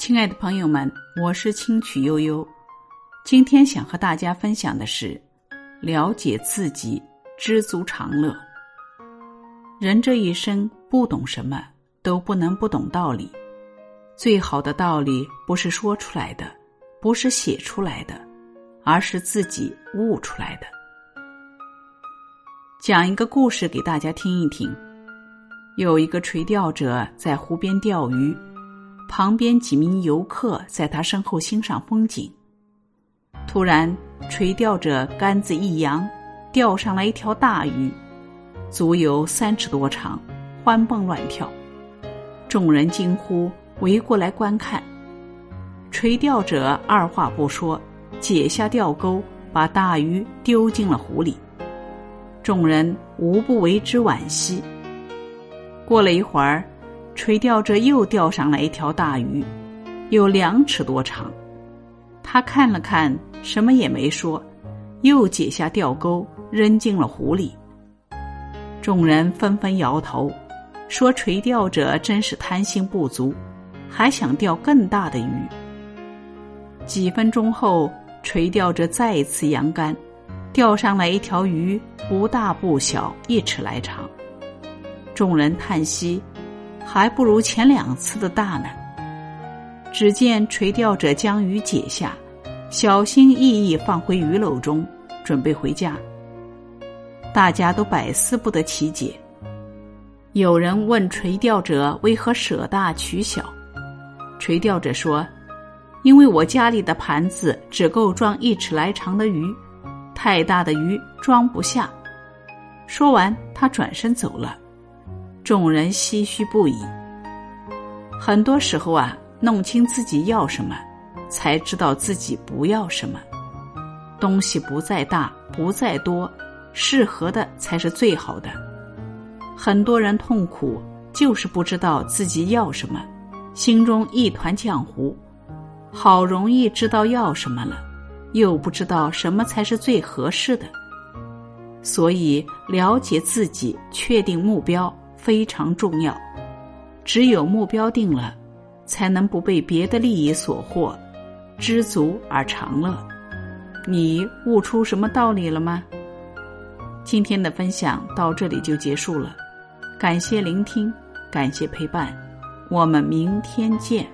亲爱的朋友们，我是清曲悠悠。今天想和大家分享的是：了解自己，知足常乐。人这一生不懂什么，都不能不懂道理。最好的道理不是说出来的，不是写出来的，而是自己悟出来的。讲一个故事给大家听一听。有一个垂钓者在湖边钓鱼。旁边几名游客在他身后欣赏风景。突然，垂钓者杆子一扬，钓上来一条大鱼，足有三尺多长，欢蹦乱跳。众人惊呼，围过来观看。垂钓者二话不说，解下钓钩，把大鱼丢进了湖里。众人无不为之惋惜。过了一会儿。垂钓者又钓上来一条大鱼，有两尺多长。他看了看，什么也没说，又解下钓钩扔进了湖里。众人纷纷摇头，说：“垂钓者真是贪心不足，还想钓更大的鱼。”几分钟后，垂钓者再一次扬竿，钓上来一条鱼，不大不小，一尺来长。众人叹息。还不如前两次的大呢。只见垂钓者将鱼解下，小心翼翼放回鱼篓中，准备回家。大家都百思不得其解。有人问垂钓者为何舍大取小，垂钓者说：“因为我家里的盘子只够装一尺来长的鱼，太大的鱼装不下。”说完，他转身走了。众人唏嘘不已。很多时候啊，弄清自己要什么，才知道自己不要什么。东西不在大，不在多，适合的才是最好的。很多人痛苦，就是不知道自己要什么，心中一团浆糊。好容易知道要什么了，又不知道什么才是最合适的。所以，了解自己，确定目标。非常重要，只有目标定了，才能不被别的利益所惑，知足而常乐。你悟出什么道理了吗？今天的分享到这里就结束了，感谢聆听，感谢陪伴，我们明天见。